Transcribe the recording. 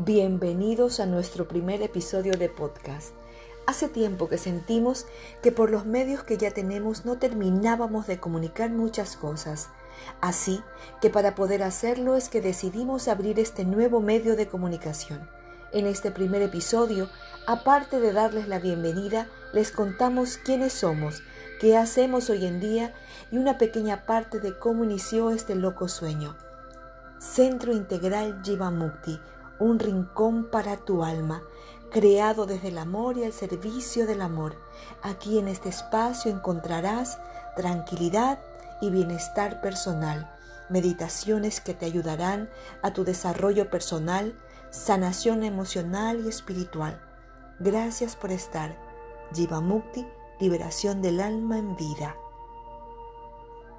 Bienvenidos a nuestro primer episodio de podcast. Hace tiempo que sentimos que por los medios que ya tenemos no terminábamos de comunicar muchas cosas. Así que para poder hacerlo es que decidimos abrir este nuevo medio de comunicación. En este primer episodio, aparte de darles la bienvenida, les contamos quiénes somos, qué hacemos hoy en día y una pequeña parte de cómo inició este loco sueño. Centro Integral Jivamukti un rincón para tu alma, creado desde el amor y el servicio del amor. Aquí en este espacio encontrarás tranquilidad y bienestar personal, meditaciones que te ayudarán a tu desarrollo personal, sanación emocional y espiritual. Gracias por estar. Jiva Mukti, liberación del alma en vida.